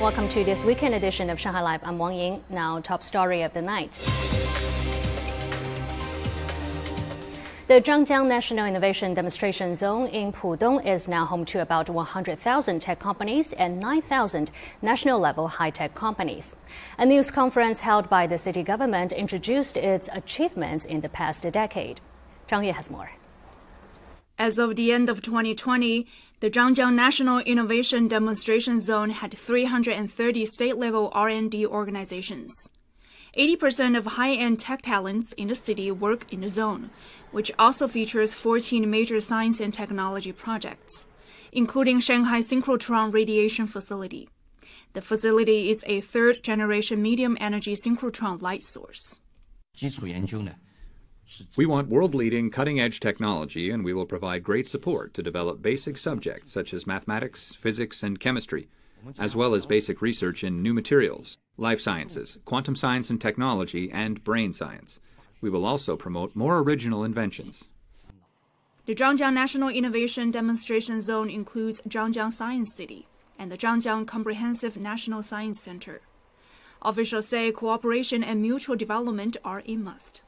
Welcome to this weekend edition of Shanghai Live. I'm Wang Ying. Now, top story of the night. The Zhangjiang National Innovation Demonstration Zone in Pudong is now home to about 100,000 tech companies and 9,000 national level high tech companies. A news conference held by the city government introduced its achievements in the past decade. Zhang Yue has more. As of the end of 2020, the Zhangjiang National Innovation Demonstration Zone had 330 state-level R&D organizations. 80% of high-end tech talents in the city work in the zone, which also features 14 major science and technology projects, including Shanghai Synchrotron Radiation Facility. The facility is a third-generation medium-energy synchrotron light source. We want world-leading cutting-edge technology and we will provide great support to develop basic subjects such as mathematics, physics, and chemistry as well as basic research in new materials, life sciences, quantum science and technology, and brain science. We will also promote more original inventions. The Zhangjiang National Innovation Demonstration Zone includes Zhangjiang Science City and the Zhangjiang Comprehensive National Science Center. Officials say cooperation and mutual development are a must.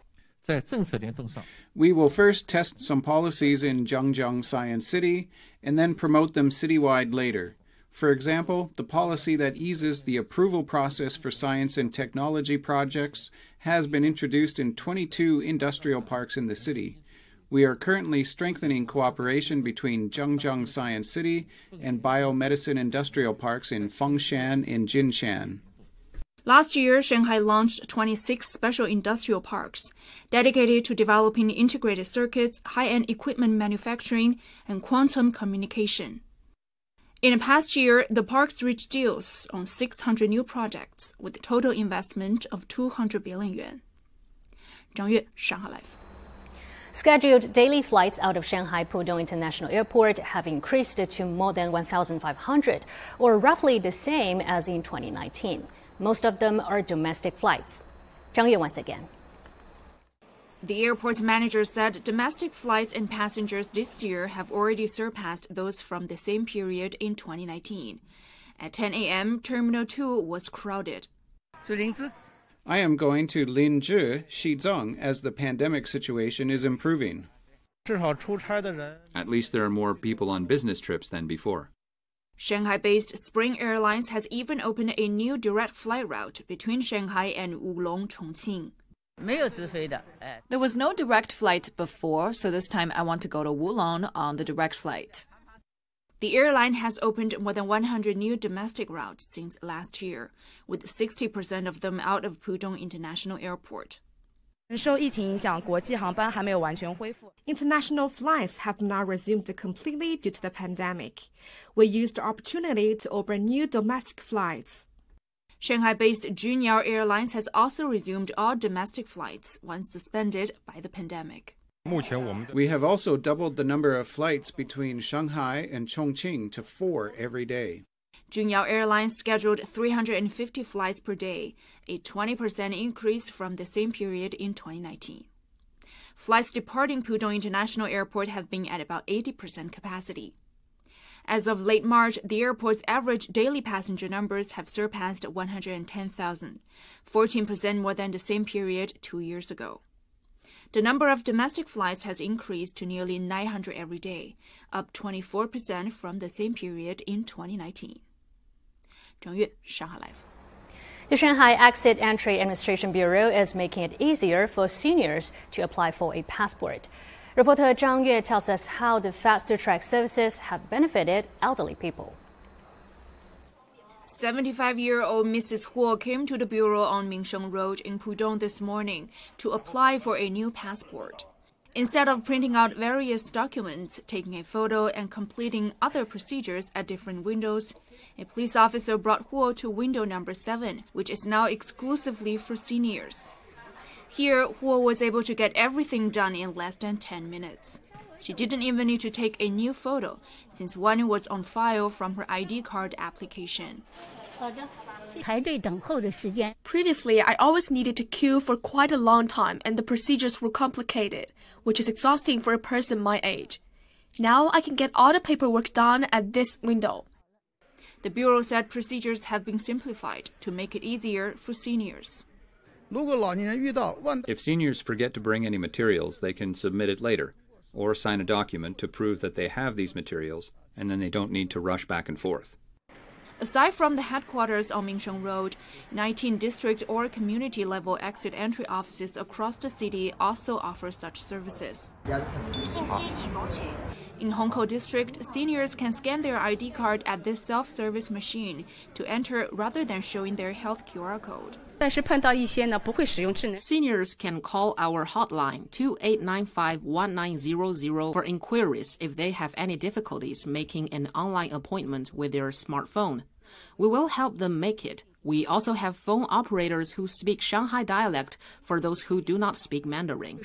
We will first test some policies in Zhangjiang Science City and then promote them citywide later. For example, the policy that eases the approval process for science and technology projects has been introduced in 22 industrial parks in the city. We are currently strengthening cooperation between Zhangjiang Science City and biomedicine industrial parks in Fengxian and Jinshan. Last year, Shanghai launched 26 special industrial parks dedicated to developing integrated circuits, high end equipment manufacturing, and quantum communication. In the past year, the parks reached deals on 600 new projects with a total investment of 200 billion yuan. Zhang Yue, Shanghai Live. Scheduled daily flights out of Shanghai Pudong International Airport have increased to more than 1,500, or roughly the same as in 2019. Most of them are domestic flights. Zhang Yue once again. The airport's manager said domestic flights and passengers this year have already surpassed those from the same period in 2019. At 10 a.m., Terminal 2 was crowded. I am going to Linzhi, Xizang, as the pandemic situation is improving. At least there are more people on business trips than before. Shanghai based Spring Airlines has even opened a new direct flight route between Shanghai and Wulong, Chongqing. There was no direct flight before, so this time I want to go to Wulong on the direct flight. The airline has opened more than 100 new domestic routes since last year, with 60% of them out of Pudong International Airport. International flights have not resumed completely due to the pandemic. We used the opportunity to open new domestic flights. Shanghai based Juneyao Airlines has also resumed all domestic flights once suspended by the pandemic. We have also doubled the number of flights between Shanghai and Chongqing to four every day. Juneyao Airlines scheduled 350 flights per day, a 20% increase from the same period in 2019. Flights departing Pudong International Airport have been at about 80% capacity. As of late March, the airport's average daily passenger numbers have surpassed 110,000, 14% more than the same period two years ago. The number of domestic flights has increased to nearly 900 every day, up 24% from the same period in 2019. Zhang Yue, Shanghai Live. The Shanghai Exit Entry Administration Bureau is making it easier for seniors to apply for a passport. Reporter Zhang Yue tells us how the faster track services have benefited elderly people. 75 year old Mrs. Huo came to the bureau on Minsheng Road in Pudong this morning to apply for a new passport. Instead of printing out various documents, taking a photo, and completing other procedures at different windows, a police officer brought Huo to window number 7, which is now exclusively for seniors. Here, Huo was able to get everything done in less than 10 minutes. She didn't even need to take a new photo, since one was on file from her ID card application. Previously, I always needed to queue for quite a long time and the procedures were complicated, which is exhausting for a person my age. Now I can get all the paperwork done at this window. The Bureau said procedures have been simplified to make it easier for seniors. If seniors forget to bring any materials, they can submit it later or sign a document to prove that they have these materials and then they don't need to rush back and forth. Aside from the headquarters on Minsheng Road, 19 district or community level exit entry offices across the city also offer such services. In Hongkou District, seniors can scan their ID card at this self service machine to enter rather than showing their health QR code. Seniors can call our hotline 2895-1900 for inquiries if they have any difficulties making an online appointment with their smartphone. We will help them make it. We also have phone operators who speak Shanghai dialect for those who do not speak Mandarin.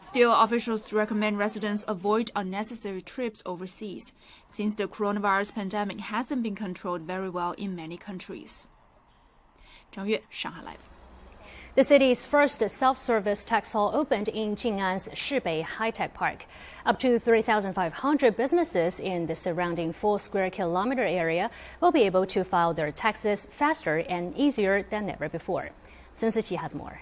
Still, officials recommend residents avoid unnecessary trips overseas, since the coronavirus pandemic hasn't been controlled very well in many countries. 张悦，上海 Live。The city's first self-service tax hall opened in Jing'an's Shibei High-Tech Park. Up to 3,500 businesses in the surrounding 4 square kilometer area will be able to file their taxes faster and easier than ever before. Sun Siqi has more.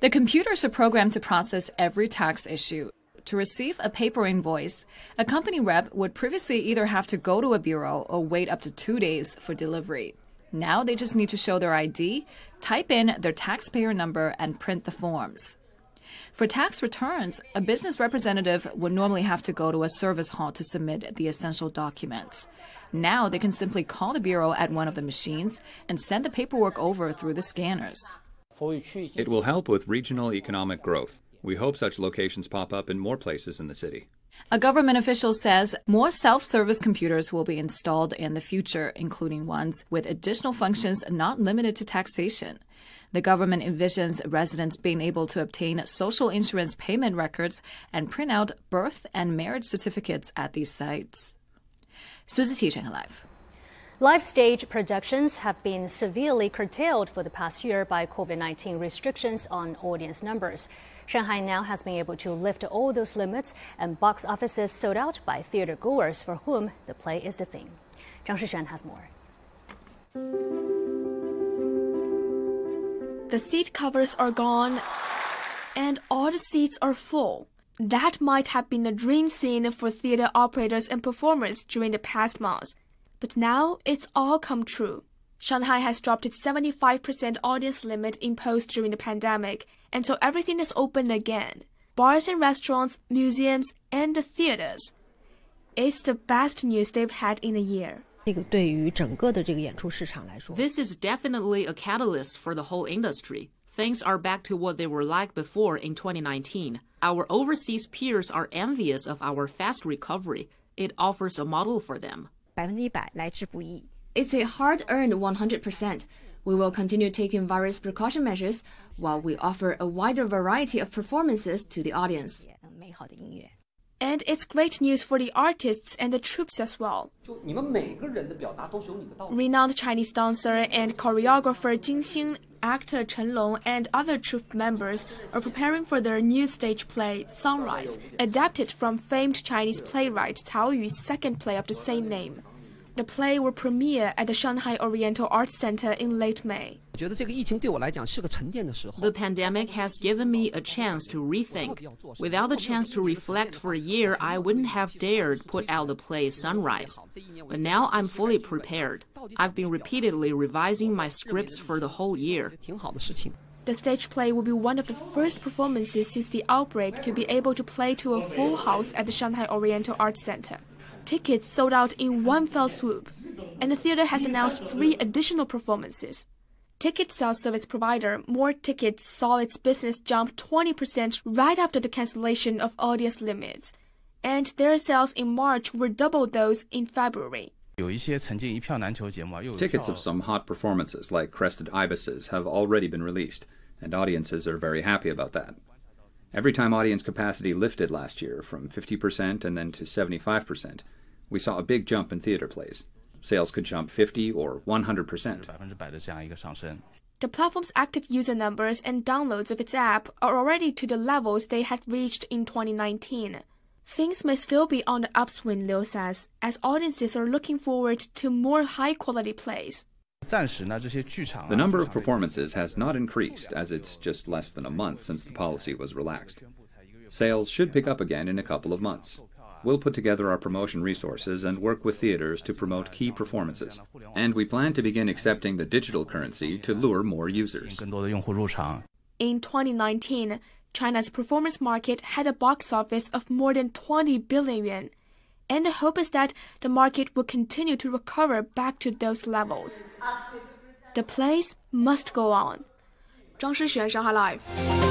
The computers are programmed to process every tax issue. To receive a paper invoice, a company rep would previously either have to go to a bureau or wait up to two days for delivery. Now they just need to show their ID, type in their taxpayer number, and print the forms. For tax returns, a business representative would normally have to go to a service hall to submit the essential documents. Now they can simply call the bureau at one of the machines and send the paperwork over through the scanners. It will help with regional economic growth. We hope such locations pop up in more places in the city. A government official says more self service computers will be installed in the future, including ones with additional functions not limited to taxation. The government envisions residents being able to obtain social insurance payment records and print out birth and marriage certificates at these sites. Suzy Live. Live stage productions have been severely curtailed for the past year by COVID 19 restrictions on audience numbers. Shanghai now has been able to lift all those limits, and box offices sold out by theater goers for whom the play is the theme. Zhang Shixuan has more. The seat covers are gone, and all the seats are full. That might have been a dream scene for theater operators and performers during the past months, but now it's all come true. Shanghai has dropped its 75% audience limit imposed during the pandemic, and so everything is open again. Bars and restaurants, museums, and the theaters. It's the best news they've had in a year. This is definitely a catalyst for the whole industry. Things are back to what they were like before in 2019. Our overseas peers are envious of our fast recovery. It offers a model for them. 100%来之不易。it's a hard earned 100%. We will continue taking various precaution measures while we offer a wider variety of performances to the audience. And it's great news for the artists and the troupes as well. Renowned Chinese dancer and choreographer Jin Xing, actor Chen Long, and other troupe members are preparing for their new stage play, Sunrise, adapted from famed Chinese playwright Cao Yu's second play of the same name. The play will premiere at the Shanghai Oriental Arts Center in late May. The pandemic has given me a chance to rethink. Without the chance to reflect for a year, I wouldn't have dared put out the play Sunrise. But now I'm fully prepared. I've been repeatedly revising my scripts for the whole year. The stage play will be one of the first performances since the outbreak to be able to play to a full house at the Shanghai Oriental Arts Center tickets sold out in one fell swoop, and the theater has announced three additional performances. Ticket sales service provider More Tickets saw its business jump 20% right after the cancellation of audience limits, and their sales in March were double those in February. Tickets of some hot performances, like Crested Ibises, have already been released, and audiences are very happy about that. Every time audience capacity lifted last year from 50% and then to 75%, we saw a big jump in theater plays. Sales could jump 50 or 100%. The platform's active user numbers and downloads of its app are already to the levels they had reached in 2019. Things may still be on the upswing, Liu says, as audiences are looking forward to more high quality plays. The number of performances has not increased as it's just less than a month since the policy was relaxed. Sales should pick up again in a couple of months. We'll put together our promotion resources and work with theaters to promote key performances. And we plan to begin accepting the digital currency to lure more users. In 2019, China's performance market had a box office of more than 20 billion yuan. And the hope is that the market will continue to recover back to those levels. The plays must go on. 张诗璇，上海 Live。